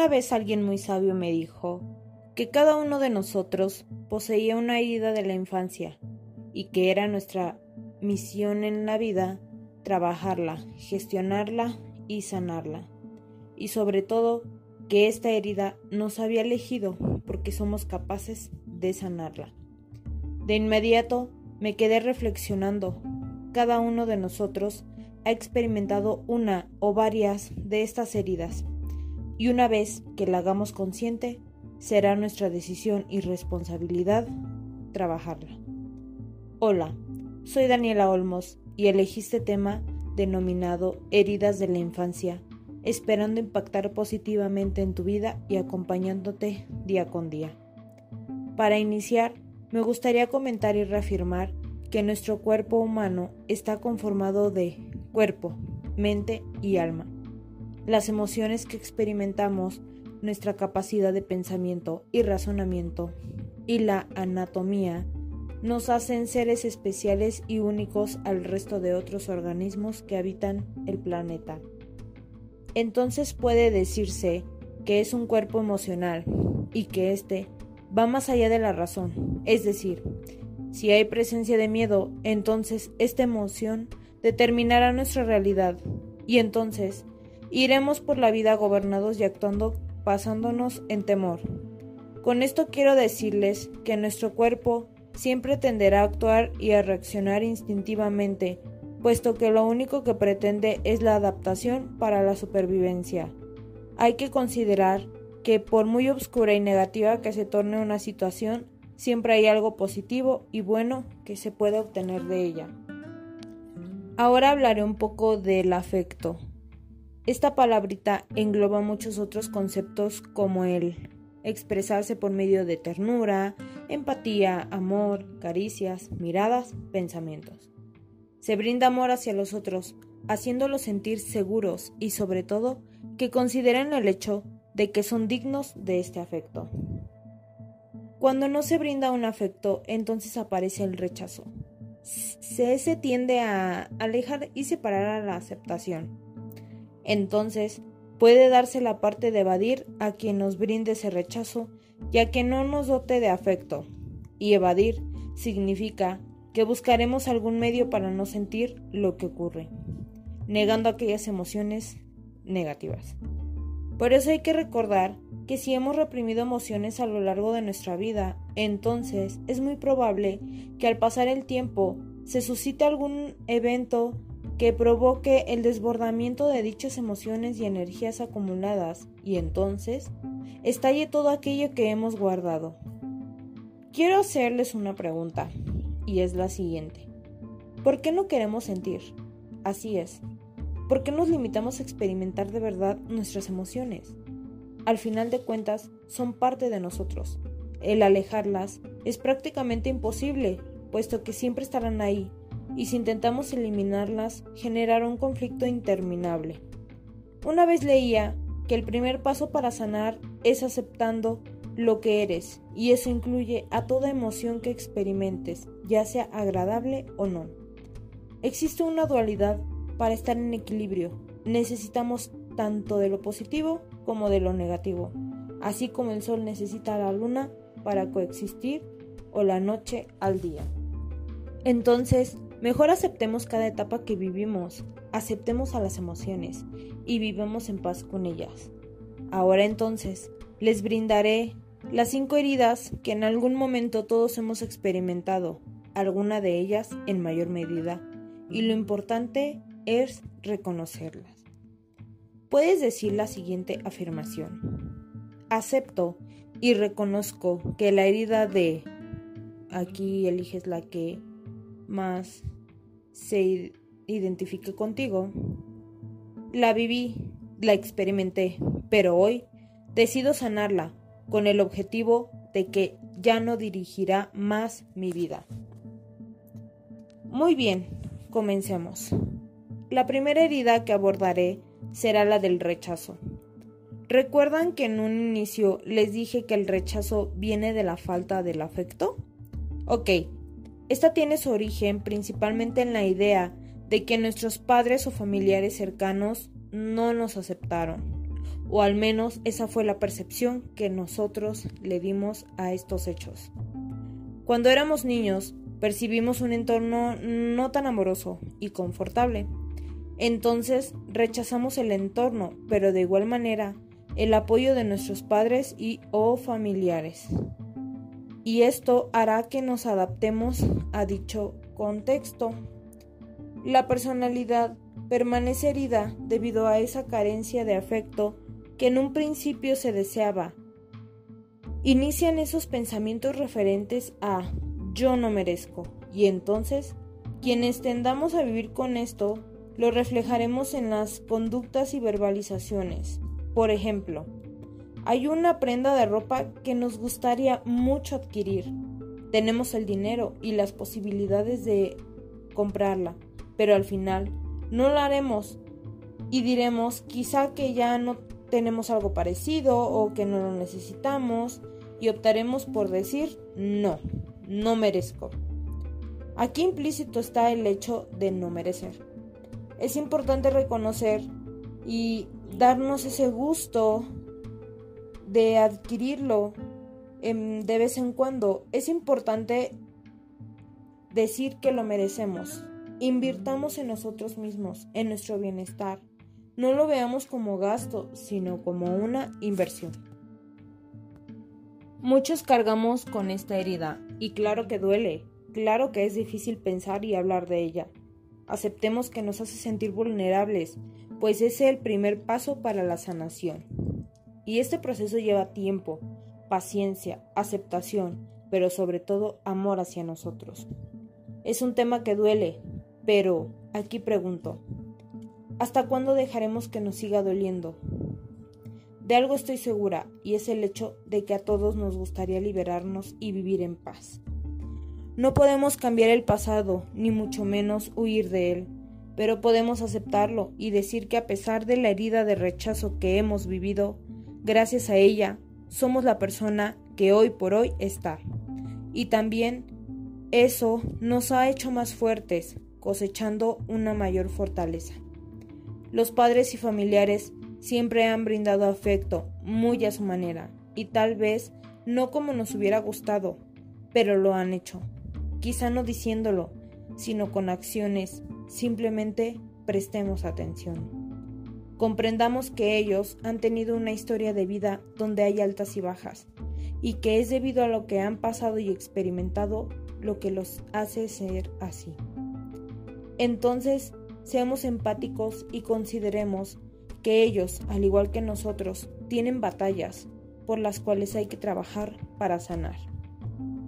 Una vez alguien muy sabio me dijo que cada uno de nosotros poseía una herida de la infancia y que era nuestra misión en la vida trabajarla, gestionarla y sanarla. Y sobre todo, que esta herida nos había elegido porque somos capaces de sanarla. De inmediato me quedé reflexionando. Cada uno de nosotros ha experimentado una o varias de estas heridas y una vez que la hagamos consciente, será nuestra decisión y responsabilidad trabajarla. Hola, soy Daniela Olmos y elegí este tema denominado Heridas de la Infancia, esperando impactar positivamente en tu vida y acompañándote día con día. Para iniciar, me gustaría comentar y reafirmar que nuestro cuerpo humano está conformado de cuerpo, mente y alma las emociones que experimentamos, nuestra capacidad de pensamiento y razonamiento y la anatomía nos hacen seres especiales y únicos al resto de otros organismos que habitan el planeta. Entonces puede decirse que es un cuerpo emocional y que éste va más allá de la razón. Es decir, si hay presencia de miedo, entonces esta emoción determinará nuestra realidad y entonces Iremos por la vida gobernados y actuando pasándonos en temor. Con esto quiero decirles que nuestro cuerpo siempre tenderá a actuar y a reaccionar instintivamente, puesto que lo único que pretende es la adaptación para la supervivencia. Hay que considerar que por muy oscura y negativa que se torne una situación, siempre hay algo positivo y bueno que se puede obtener de ella. Ahora hablaré un poco del afecto. Esta palabrita engloba muchos otros conceptos como el expresarse por medio de ternura, empatía, amor, caricias, miradas, pensamientos. Se brinda amor hacia los otros, haciéndolos sentir seguros y sobre todo que consideren el hecho de que son dignos de este afecto. Cuando no se brinda un afecto, entonces aparece el rechazo. Se, tiende a alejar y separar a la aceptación entonces puede darse la parte de evadir a quien nos brinde ese rechazo ya que no nos dote de afecto. Y evadir significa que buscaremos algún medio para no sentir lo que ocurre, negando aquellas emociones negativas. Por eso hay que recordar que si hemos reprimido emociones a lo largo de nuestra vida, entonces es muy probable que al pasar el tiempo se suscite algún evento que provoque el desbordamiento de dichas emociones y energías acumuladas y entonces estalle todo aquello que hemos guardado. Quiero hacerles una pregunta y es la siguiente. ¿Por qué no queremos sentir? Así es. ¿Por qué nos limitamos a experimentar de verdad nuestras emociones? Al final de cuentas, son parte de nosotros. El alejarlas es prácticamente imposible, puesto que siempre estarán ahí, y si intentamos eliminarlas, generará un conflicto interminable. Una vez leía que el primer paso para sanar es aceptando lo que eres, y eso incluye a toda emoción que experimentes, ya sea agradable o no. Existe una dualidad para estar en equilibrio. Necesitamos tanto de lo positivo como de lo negativo, así como el sol necesita la luna para coexistir o la noche al día. Entonces, Mejor aceptemos cada etapa que vivimos, aceptemos a las emociones y vivamos en paz con ellas. Ahora entonces, les brindaré las cinco heridas que en algún momento todos hemos experimentado, alguna de ellas en mayor medida, y lo importante es reconocerlas. Puedes decir la siguiente afirmación. Acepto y reconozco que la herida de... Aquí eliges la que más se identifique contigo. La viví, la experimenté, pero hoy decido sanarla con el objetivo de que ya no dirigirá más mi vida. Muy bien, comencemos. La primera herida que abordaré será la del rechazo. ¿Recuerdan que en un inicio les dije que el rechazo viene de la falta del afecto? Ok, esta tiene su origen principalmente en la idea de que nuestros padres o familiares cercanos no nos aceptaron, o al menos esa fue la percepción que nosotros le dimos a estos hechos. Cuando éramos niños, percibimos un entorno no tan amoroso y confortable. Entonces rechazamos el entorno, pero de igual manera el apoyo de nuestros padres y o familiares. Y esto hará que nos adaptemos a dicho contexto. La personalidad permanece herida debido a esa carencia de afecto que en un principio se deseaba. Inician esos pensamientos referentes a yo no merezco y entonces quienes tendamos a vivir con esto lo reflejaremos en las conductas y verbalizaciones. Por ejemplo, hay una prenda de ropa que nos gustaría mucho adquirir. Tenemos el dinero y las posibilidades de comprarla, pero al final no la haremos y diremos quizá que ya no tenemos algo parecido o que no lo necesitamos y optaremos por decir no, no merezco. Aquí implícito está el hecho de no merecer. Es importante reconocer y darnos ese gusto de adquirirlo de vez en cuando. Es importante decir que lo merecemos. Invirtamos en nosotros mismos, en nuestro bienestar. No lo veamos como gasto, sino como una inversión. Muchos cargamos con esta herida, y claro que duele, claro que es difícil pensar y hablar de ella. Aceptemos que nos hace sentir vulnerables, pues es el primer paso para la sanación. Y este proceso lleva tiempo, paciencia, aceptación, pero sobre todo amor hacia nosotros. Es un tema que duele, pero aquí pregunto, ¿hasta cuándo dejaremos que nos siga doliendo? De algo estoy segura, y es el hecho de que a todos nos gustaría liberarnos y vivir en paz. No podemos cambiar el pasado, ni mucho menos huir de él pero podemos aceptarlo y decir que a pesar de la herida de rechazo que hemos vivido, gracias a ella, somos la persona que hoy por hoy está. Y también eso nos ha hecho más fuertes, cosechando una mayor fortaleza. Los padres y familiares siempre han brindado afecto, muy a su manera, y tal vez no como nos hubiera gustado, pero lo han hecho. Quizá no diciéndolo, sino con acciones Simplemente prestemos atención. Comprendamos que ellos han tenido una historia de vida donde hay altas y bajas, y que es debido a lo que han pasado y experimentado lo que los hace ser así. Entonces, seamos empáticos y consideremos que ellos, al igual que nosotros, tienen batallas por las cuales hay que trabajar para sanar.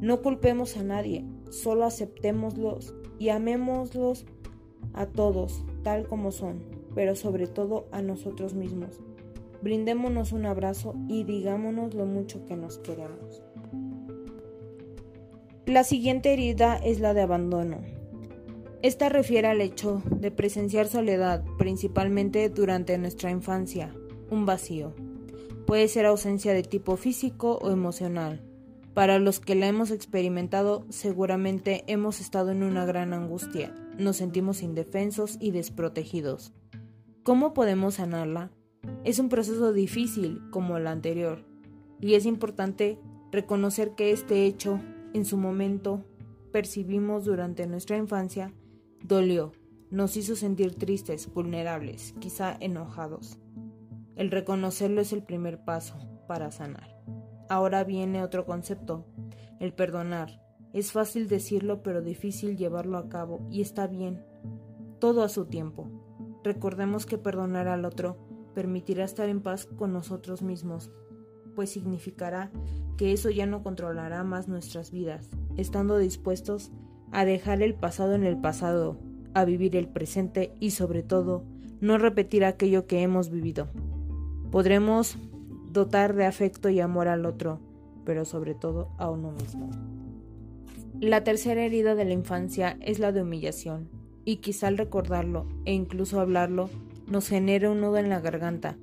No culpemos a nadie, solo aceptémoslos y amémoslos a todos, tal como son, pero sobre todo a nosotros mismos. Brindémonos un abrazo y digámonos lo mucho que nos queremos. La siguiente herida es la de abandono. Esta refiere al hecho de presenciar soledad, principalmente durante nuestra infancia, un vacío. Puede ser ausencia de tipo físico o emocional. Para los que la hemos experimentado, seguramente hemos estado en una gran angustia, nos sentimos indefensos y desprotegidos. ¿Cómo podemos sanarla? Es un proceso difícil como el anterior, y es importante reconocer que este hecho, en su momento, percibimos durante nuestra infancia, dolió, nos hizo sentir tristes, vulnerables, quizá enojados. El reconocerlo es el primer paso para sanar. Ahora viene otro concepto, el perdonar, es fácil decirlo pero difícil llevarlo a cabo y está bien. Todo a su tiempo. Recordemos que perdonar al otro permitirá estar en paz con nosotros mismos, pues significará que eso ya no controlará más nuestras vidas, estando dispuestos a dejar el pasado en el pasado, a vivir el presente y sobre todo no repetir aquello que hemos vivido. Podremos dotar de afecto y amor al otro, pero sobre todo a uno mismo. La tercera herida de la infancia es la de humillación, y quizá al recordarlo e incluso hablarlo nos genere un nudo en la garganta,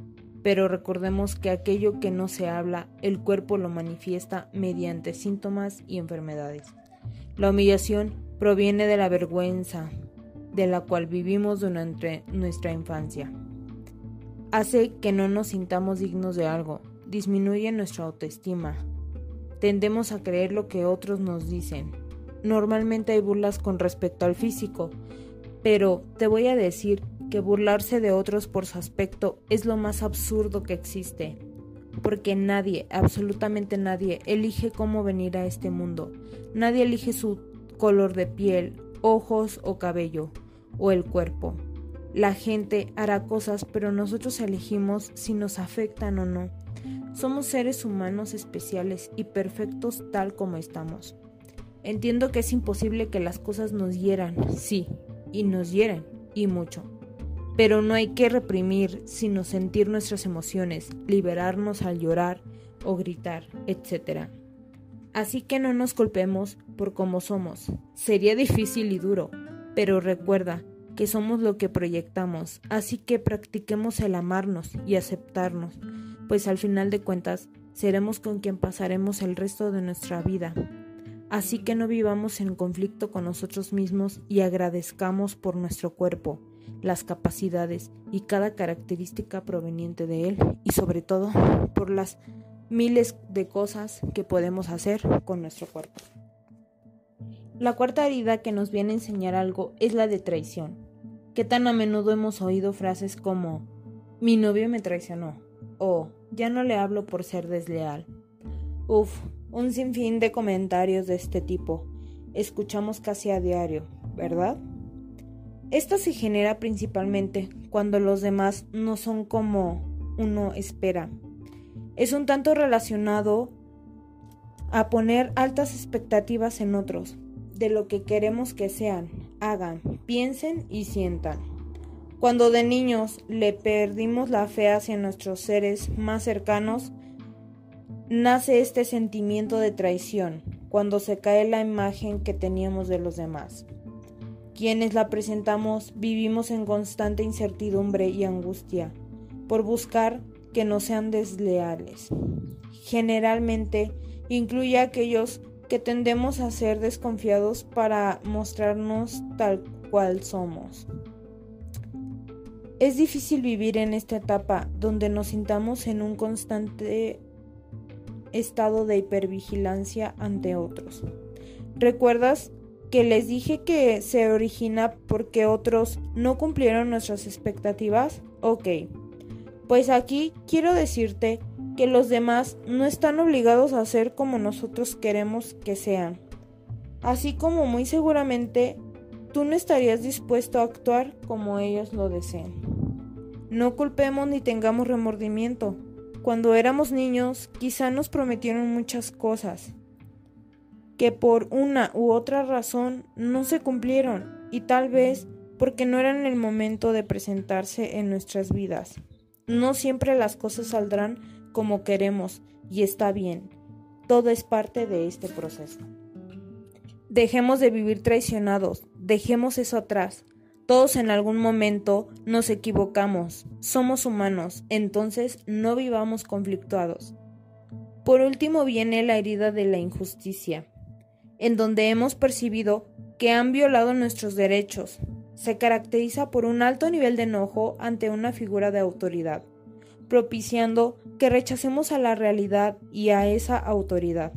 pero recordemos que aquello que no se habla, el cuerpo lo manifiesta mediante síntomas y enfermedades. La humillación proviene de la vergüenza de la cual vivimos durante nuestra infancia. hace que no nos sintamos dignos de algo, disminuye nuestra autoestima. Tendemos a creer lo que otros nos dicen. Normalmente hay burlas con respecto al físico, pero te voy a decir que burlarse de otros por su aspecto es lo más absurdo que existe, porque nadie, absolutamente nadie, elige cómo venir a este mundo. Nadie elige su color de piel, ojos o cabello, o el cuerpo. La gente hará cosas, pero nosotros elegimos si nos afectan o no. Somos seres humanos especiales y perfectos tal como estamos. Entiendo que es imposible que las cosas nos hieran, sí, y nos hieren, y mucho. Pero no hay que reprimir, sino sentir nuestras emociones, liberarnos al llorar o gritar, etc. Así que no nos culpemos por cómo somos. Sería difícil y duro, pero recuerda, que somos lo que proyectamos, así que practiquemos el amarnos y aceptarnos, pues al final de cuentas seremos con quien pasaremos el resto de nuestra vida. Así que no vivamos en conflicto con nosotros mismos y agradezcamos por nuestro cuerpo, las capacidades y cada característica proveniente de él y sobre todo por las miles de cosas que podemos hacer con nuestro cuerpo. La cuarta herida que nos viene a enseñar algo es la de traición. ¿Qué tan a menudo hemos oído frases como mi novio me traicionó o ya no le hablo por ser desleal? Uf, un sinfín de comentarios de este tipo. Escuchamos casi a diario, ¿verdad? Esto se genera principalmente cuando los demás no son como uno espera. Es un tanto relacionado a poner altas expectativas en otros, de lo que queremos que sean, hagan, piensen y sientan. Cuando de niños le perdimos la fe hacia nuestros seres más cercanos, nace este sentimiento de traición, cuando se cae la imagen que teníamos de los demás. Quienes la presentamos vivimos en constante incertidumbre y angustia por buscar que no sean desleales. Generalmente incluye a aquellos que tendemos a ser desconfiados para mostrarnos tal cual somos. Es difícil vivir en esta etapa donde nos sintamos en un constante estado de hipervigilancia ante otros. ¿Recuerdas que les dije que se origina porque otros no cumplieron nuestras expectativas? Ok, pues aquí quiero decirte que los demás no están obligados a ser como nosotros queremos que sean. Así como muy seguramente tú no estarías dispuesto a actuar como ellos lo deseen. No culpemos ni tengamos remordimiento. Cuando éramos niños quizá nos prometieron muchas cosas que por una u otra razón no se cumplieron y tal vez porque no eran el momento de presentarse en nuestras vidas. No siempre las cosas saldrán como queremos y está bien. Todo es parte de este proceso. Dejemos de vivir traicionados, dejemos eso atrás. Todos en algún momento nos equivocamos, somos humanos, entonces no vivamos conflictuados. Por último viene la herida de la injusticia, en donde hemos percibido que han violado nuestros derechos. Se caracteriza por un alto nivel de enojo ante una figura de autoridad propiciando que rechacemos a la realidad y a esa autoridad.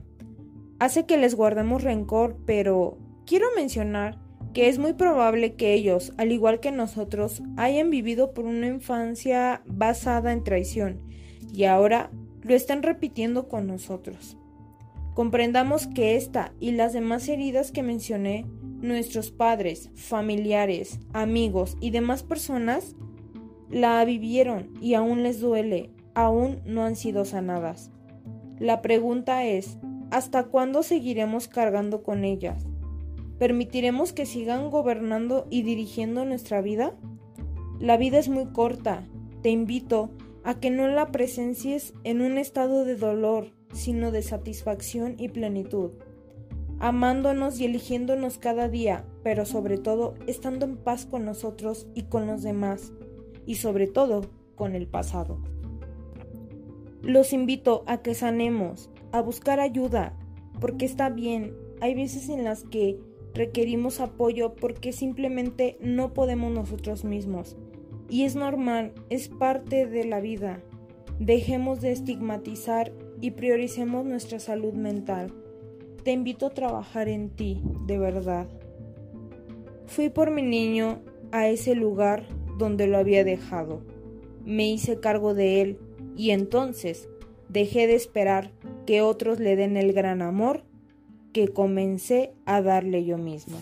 Hace que les guardemos rencor, pero quiero mencionar que es muy probable que ellos, al igual que nosotros, hayan vivido por una infancia basada en traición y ahora lo están repitiendo con nosotros. Comprendamos que esta y las demás heridas que mencioné, nuestros padres, familiares, amigos y demás personas la vivieron y aún les duele, aún no han sido sanadas. La pregunta es, ¿hasta cuándo seguiremos cargando con ellas? ¿Permitiremos que sigan gobernando y dirigiendo nuestra vida? La vida es muy corta. Te invito a que no la presencies en un estado de dolor, sino de satisfacción y plenitud, amándonos y eligiéndonos cada día, pero sobre todo estando en paz con nosotros y con los demás y sobre todo con el pasado. Los invito a que sanemos, a buscar ayuda, porque está bien, hay veces en las que requerimos apoyo porque simplemente no podemos nosotros mismos. Y es normal, es parte de la vida. Dejemos de estigmatizar y prioricemos nuestra salud mental. Te invito a trabajar en ti, de verdad. Fui por mi niño a ese lugar donde lo había dejado. Me hice cargo de él y entonces dejé de esperar que otros le den el gran amor que comencé a darle yo mismo.